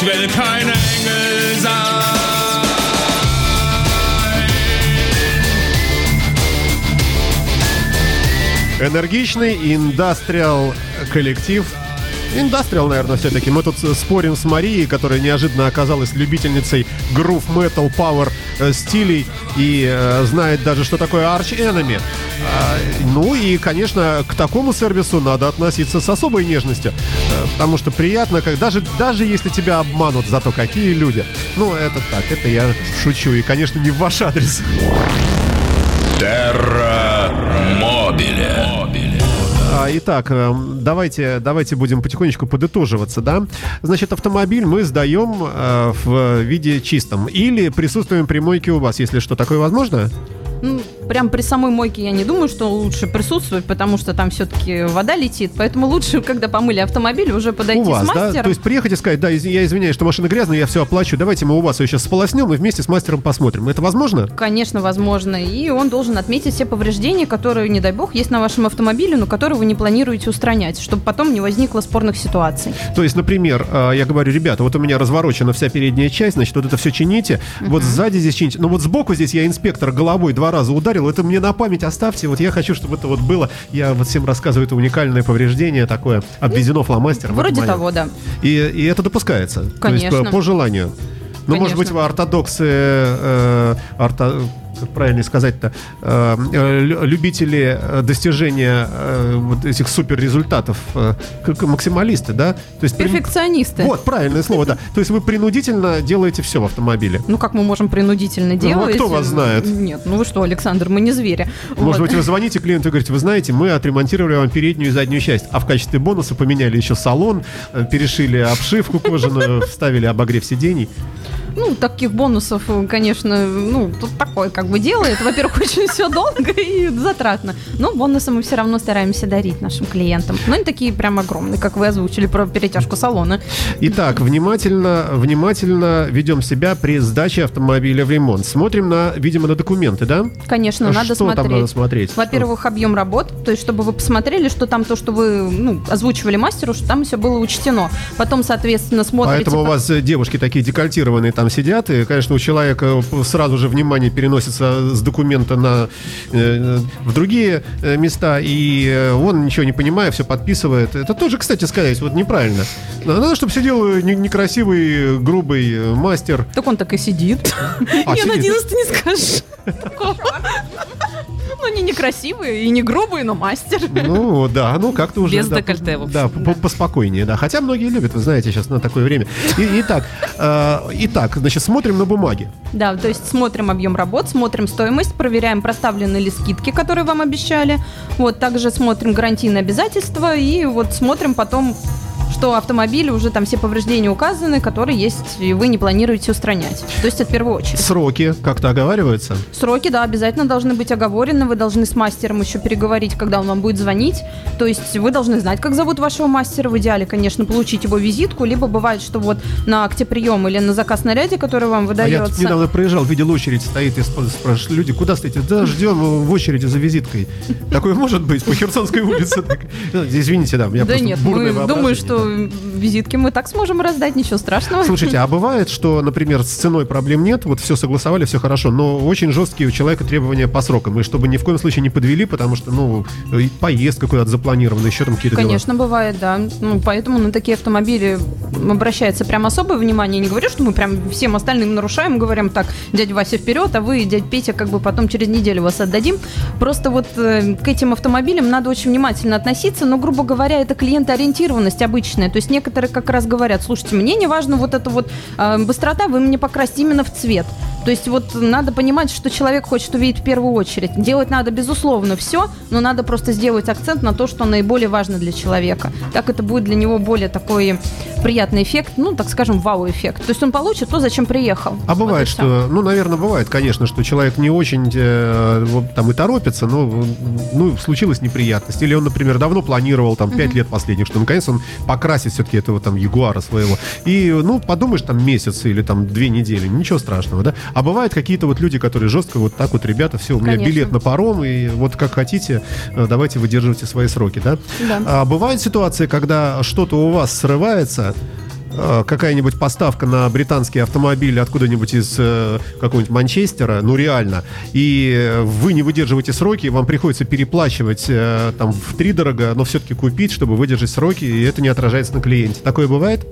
Ich will kein Engel Энергичный индастриал коллектив. Индастриал, наверное, все-таки. Мы тут спорим с Марией, которая неожиданно оказалась любительницей грув метал пауэр э, стилей и э, знает даже, что такое Arch Enemy. А, ну и, конечно, к такому сервису надо относиться с особой нежностью. Потому что приятно, как даже, даже если тебя обманут, зато какие люди. Ну, это так, это я шучу. И, конечно, не в ваш адрес. Терра Мобиле. А, Итак, эм, давайте, давайте будем потихонечку подытоживаться, да? Значит, автомобиль мы сдаем э, в виде чистом. Или присутствуем при мойке у вас, если что. Такое возможно? Ну, прям при самой мойке я не думаю, что лучше присутствовать, потому что там все-таки вода летит. Поэтому лучше, когда помыли автомобиль, уже подойти у вас, с да? мастером. То есть приехать и сказать, да, из- я извиняюсь, что машина грязная, я все оплачу, давайте мы у вас ее сейчас сполоснем и вместе с мастером посмотрим. Это возможно? Конечно, возможно. И он должен отметить все повреждения, которые, не дай бог, есть на вашем автомобиле, но которые вы не планируете устранять, чтобы потом не возникло спорных ситуаций. То есть, например, э, я говорю, ребята, вот у меня разворочена вся передняя часть, значит, вот это все чините, вот сзади здесь чините, но вот сбоку здесь я инспектор головой два раза ударил, это мне на память оставьте, вот я хочу, чтобы это вот было, я вот всем рассказываю, это уникальное повреждение такое, обведено фломастером. это Вроде того, да. И, и это допускается. То есть Конечно. по, по желанию. Ну, может Конечно. быть, вы ортодоксы, э, орто- как правильно сказать-то, э, э, лю- любители э, достижения вот этих супер результатов, как максималисты, да? То есть Перфекционисты. Вот, правильное слово, да. То есть вы принудительно делаете все в автомобиле. Ну, как мы можем принудительно делать? а кто вас знает? Нет, ну вы что, Александр, мы не звери. Может Вот. быть, вы звоните клиенту и говорите, вы знаете, мы отремонтировали вам переднюю и заднюю часть, а в качестве бонуса поменяли еще салон, перешили обшивку кожаную, вставили обогрев сидений. Ну, таких бонусов, конечно, ну, тут такое как бы делает. Во-первых, очень все долго и затратно. Но бонусы мы все равно стараемся дарить нашим клиентам. Но они такие прям огромные, как вы озвучили про перетяжку салона. Итак, внимательно, внимательно ведем себя при сдаче автомобиля в ремонт. Смотрим на, видимо, на документы, да? Конечно, А надо что там смотреть. надо смотреть? Во-первых, объем работ, то есть чтобы вы посмотрели, что там то, что вы ну, озвучивали мастеру, что там все было учтено. Потом, соответственно, смотрите... Поэтому у по- вас э, девушки такие декольтированные там сидят, и, конечно, у человека сразу же внимание переносится с документа на э, в другие э, места, и э, он ничего не понимая, все подписывает. Это тоже, кстати сказать, вот неправильно. Надо, чтобы сидел не- некрасивый, грубый мастер. Так он так и сидит. А, Я сидит. надеялась, ты не скажешь. Ну, они некрасивые и не грубые, но мастер. Ну, да, ну как-то уже... Без да, декольте, в общем, Да, по- поспокойнее, да. Хотя многие любят, вы знаете, сейчас на такое время. И- Итак, э, итак, значит, смотрим на бумаги. Да, то есть смотрим объем работ, смотрим стоимость, проверяем, проставлены ли скидки, которые вам обещали. Вот, также смотрим гарантийные обязательства и вот смотрим потом, что автомобиль уже там все повреждения указаны, которые есть, и вы не планируете устранять. То есть это в первую очередь. Сроки как-то оговариваются. Сроки, да, обязательно должны быть оговорены. Вы должны с мастером еще переговорить, когда он вам будет звонить. То есть вы должны знать, как зовут вашего мастера. В идеале, конечно, получить его визитку. Либо бывает, что вот на актеприем или на заказ наряде, который вам А я тут выдается. недавно проезжал, видел очередь, стоит и спра- спрашивают, люди, куда стоите? Да, ждем в очереди за визиткой. Такое может быть по Херсонской улице. Э, Извините, да, у меня Да просто нет, бурное мы думаю, что визитки мы так сможем раздать, ничего страшного. Слушайте, а бывает, что, например, с ценой проблем нет, вот все согласовали, все хорошо, но очень жесткие у человека требования по срокам, и чтобы ни в коем случае не подвели, потому что, ну, поездка куда-то запланирована, еще там какие-то дела. Конечно, бывает, да. Ну, поэтому на такие автомобили обращается прям особое внимание. Не говорю, что мы прям всем остальным нарушаем, говорим так, дядя Вася вперед, а вы, дядя Петя, как бы потом через неделю вас отдадим. Просто вот э, к этим автомобилям надо очень внимательно относиться, но, грубо говоря, это клиентоориентированность обычная. То есть некоторые как раз говорят, слушайте, мне не важно вот эта вот э, быстрота, вы мне покрасьте именно в цвет. То есть вот надо понимать, что человек хочет увидеть в первую очередь. Делать надо, безусловно, все, но надо просто сделать акцент на то, что наиболее важно для человека. Так это будет для него более такой приятный эффект, ну, так скажем, вау-эффект. То есть он получит то, зачем приехал. А бывает, что, ну, наверное, бывает, конечно, что человек не очень э, там и торопится, но ну, случилась неприятность. Или он, например, давно планировал там 5 лет последних, что наконец он покрасит все-таки этого там Ягуара своего. И, ну, подумаешь, там месяц или там две недели, ничего страшного, да? А бывают какие-то вот люди, которые жестко вот так вот, ребята, все, у меня Конечно. билет на паром, и вот как хотите, э, давайте выдерживайте свои сроки, да? Да. А бывают ситуации, когда что-то у вас срывается, какая-нибудь поставка на британский автомобиль откуда-нибудь из э, какого-нибудь Манчестера, ну реально, и э, вы не выдерживаете сроки, вам приходится переплачивать э, там в три дорого, но все-таки купить, чтобы выдержать сроки, и это не отражается на клиенте. Такое бывает?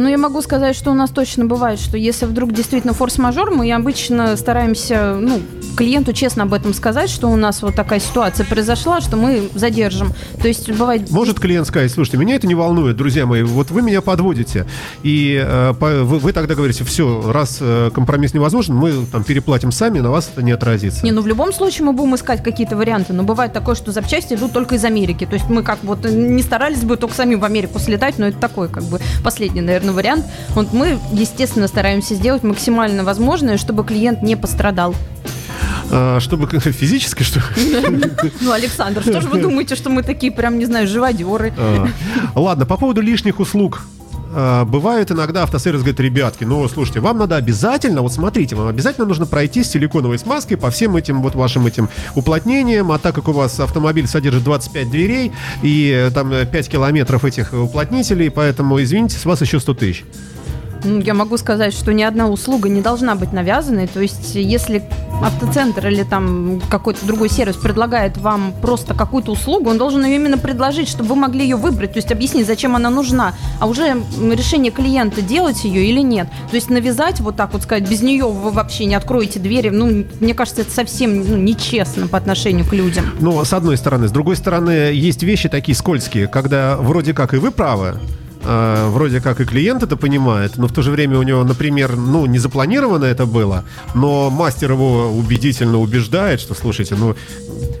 Ну, я могу сказать, что у нас точно бывает, что если вдруг действительно форс-мажор, мы обычно стараемся, ну, клиенту честно об этом сказать, что у нас вот такая ситуация произошла, что мы задержим. То есть бывает... Может клиент сказать, слушайте, меня это не волнует, друзья мои, вот вы меня подводите, и э, по- вы, вы тогда говорите, все, раз э, компромисс невозможен, мы там переплатим сами, на вас это не отразится. Не, ну в любом случае мы будем искать какие-то варианты, но бывает такое, что запчасти идут только из Америки. То есть мы как вот не старались бы только сами в Америку слетать, но это такой как бы последний, наверное, вариант. Вот мы, естественно, стараемся сделать максимально возможное, чтобы клиент не пострадал. А, чтобы физически, что? Ну, Александр, что же вы думаете, что мы такие прям, не знаю, живодеры? А, Ладно, по поводу лишних услуг. А, Бывают иногда автосервис говорит, ребятки, ну, слушайте, вам надо обязательно, вот смотрите, вам обязательно нужно пройти с силиконовой смазкой по всем этим вот вашим этим уплотнениям, а так как у вас автомобиль содержит 25 дверей и э, там э, 5 километров этих уплотнителей, поэтому, извините, с вас еще 100 тысяч. Ну, Я могу сказать, что ни одна услуга не должна быть навязанной. То есть, если автоцентр или там какой-то другой сервис предлагает вам просто какую-то услугу, он должен ее именно предложить, чтобы вы могли ее выбрать, то есть объяснить, зачем она нужна, а уже решение клиента делать ее или нет. То есть навязать вот так вот сказать, без нее вы вообще не откроете двери, ну, мне кажется, это совсем ну, нечестно по отношению к людям. Ну, с одной стороны. С другой стороны, есть вещи такие скользкие, когда вроде как и вы правы, э, вроде как и клиент это понимает, но в то же время у него, например, ну, не запланировано это было, но мастер его убедительно убеждает, что, слушайте, ну,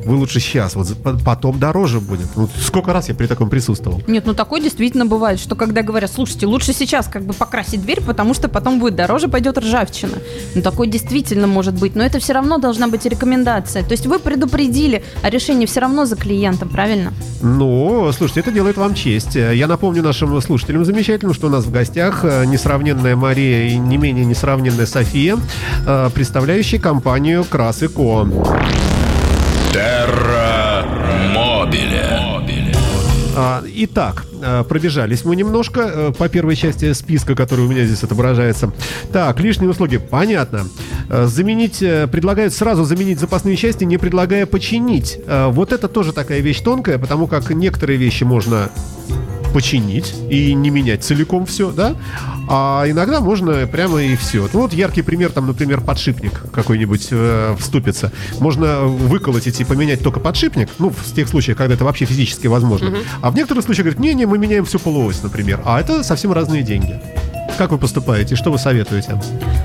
вы лучше сейчас, вот потом дороже будет. Ну, сколько раз я при таком присутствовал? Нет, ну такое действительно бывает, что когда говорят, слушайте, лучше сейчас как бы покрасить дверь, потому что потом будет дороже, пойдет ржавчина. Ну такое действительно может быть, но это все равно должна быть рекомендация. То есть вы предупредили, а решение все равно за клиентом, правильно? Ну, слушайте, это делает вам честь. Я напомню нашим слушателям замечательным, что у нас в гостях э, несравненная Мария и не менее несравненная София, э, представляющие компанию Крас и Ко. Терра Мобиле. А, Итак, э, пробежались мы немножко по первой части списка, который у меня здесь отображается. Так, лишние услуги, понятно. Заменить, предлагают сразу заменить запасные части, не предлагая починить. Вот это тоже такая вещь тонкая, потому как некоторые вещи можно починить и не менять целиком все, да? А иногда можно прямо и все. Ну, вот яркий пример, там, например, подшипник какой-нибудь э, вступится. Можно выколотить и поменять только подшипник, ну, в тех случаях, когда это вообще физически возможно. А в некоторых случаях говорят, не-не, мы меняем всю полуось, например. А это совсем разные деньги. Как вы поступаете? Что вы советуете?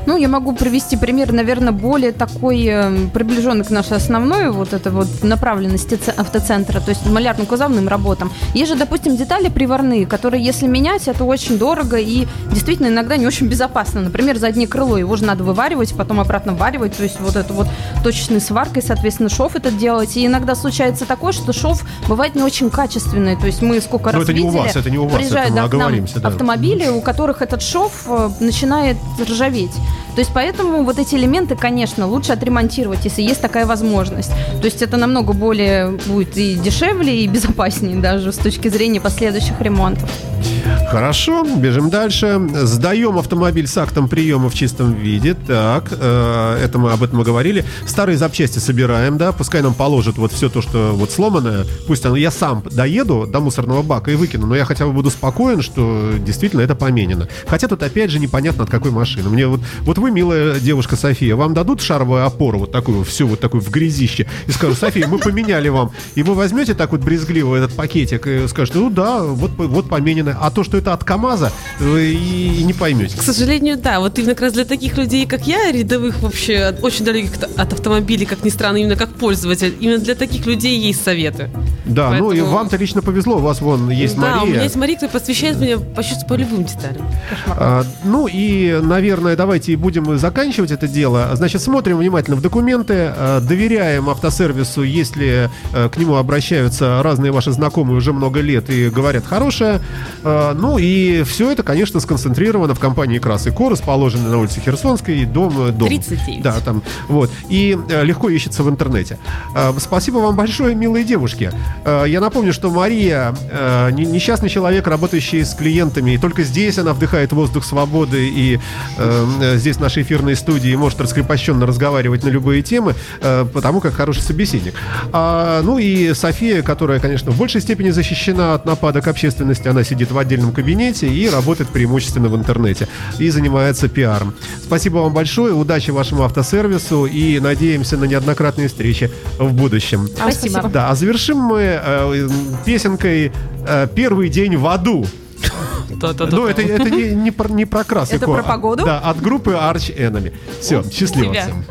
Ну, я могу привести пример, наверное, более такой э, приближенный к нашей основной вот этой вот направленности автоцентра, то есть малярным кузовным работам. Есть же, допустим, детали приварные, которые, если менять, это очень дорого и действительно иногда не очень безопасно. Например, заднее крыло, его же надо вываривать, потом обратно варивать, то есть вот эту вот точечной сваркой, соответственно, шов этот делать. И иногда случается такое, что шов бывает не очень качественный, то есть мы сколько Ну, раз это не у видели, вас, это не у вас, приезжают, это мы да, оговоримся, да. автомобили, у которых этот шов э, начинает ржаветь. То есть поэтому вот эти элементы, конечно, лучше отремонтировать, если есть такая возможность. То есть это намного более будет и дешевле, и безопаснее даже с точки зрения последующих ремонтов. Хорошо, бежим дальше. Сдаем автомобиль с актом приема в чистом виде. Так, э, это мы об этом и говорили. Старые запчасти собираем, да, пускай нам положат вот все то, что вот сломанное. Пусть оно, я сам доеду до мусорного бака и выкину, но я хотя бы буду спокоен, что действительно это поменено. Хотя тут опять же непонятно от какой машины. Мне вот, вот вы, милая девушка София, вам дадут шаровую опору вот такую, всю вот такую в грязище, и скажут, София, мы поменяли вам. И вы возьмете так вот брезгливо этот пакетик и скажете, ну да, вот, вот поменено. А то, что это от КАМАЗа, вы и, и не поймете. К сожалению, да. Вот именно как раз для таких людей, как я, рядовых вообще, очень далеких от- автомобилей, как ни странно, именно как пользователь, именно для таких людей есть советы. Да, ну и Поэтому- вам-то лично повезло, у вас вон есть да, у Мария. меня есть Мария, которая посвящает меня почти по любым деталям. А, ну и, наверное, давайте и будем будем заканчивать это дело. Значит, смотрим внимательно в документы, э, доверяем автосервису, если э, к нему обращаются разные ваши знакомые уже много лет и говорят хорошее. Э, Ну и все это, конечно, сконцентрировано в компании Крас и Ко, расположенной на улице Херсонской, дом, дом. 39. Да, там, вот. И легко ищется в интернете. Спасибо вам большое, милые девушки. Я напомню, что Мария не- несчастный человек, работающий с клиентами, и только здесь она вдыхает воздух свободы и здесь нашей эфирной студии может раскрепощенно разговаривать на любые темы, э, потому как хороший собеседник. А, ну и София, которая, конечно, в большей степени защищена от нападок общественности, она сидит в отдельном кабинете и работает преимущественно в интернете и занимается пиаром. Спасибо вам большое, удачи вашему автосервису и надеемся на неоднократные встречи в будущем. Спасибо. Да, а завершим мы э, песенкой э, «Первый день в аду». Ну, это, это не, не, про, не про Это про погоду? Да, от группы Arch Enemy. Все, счастливо всем.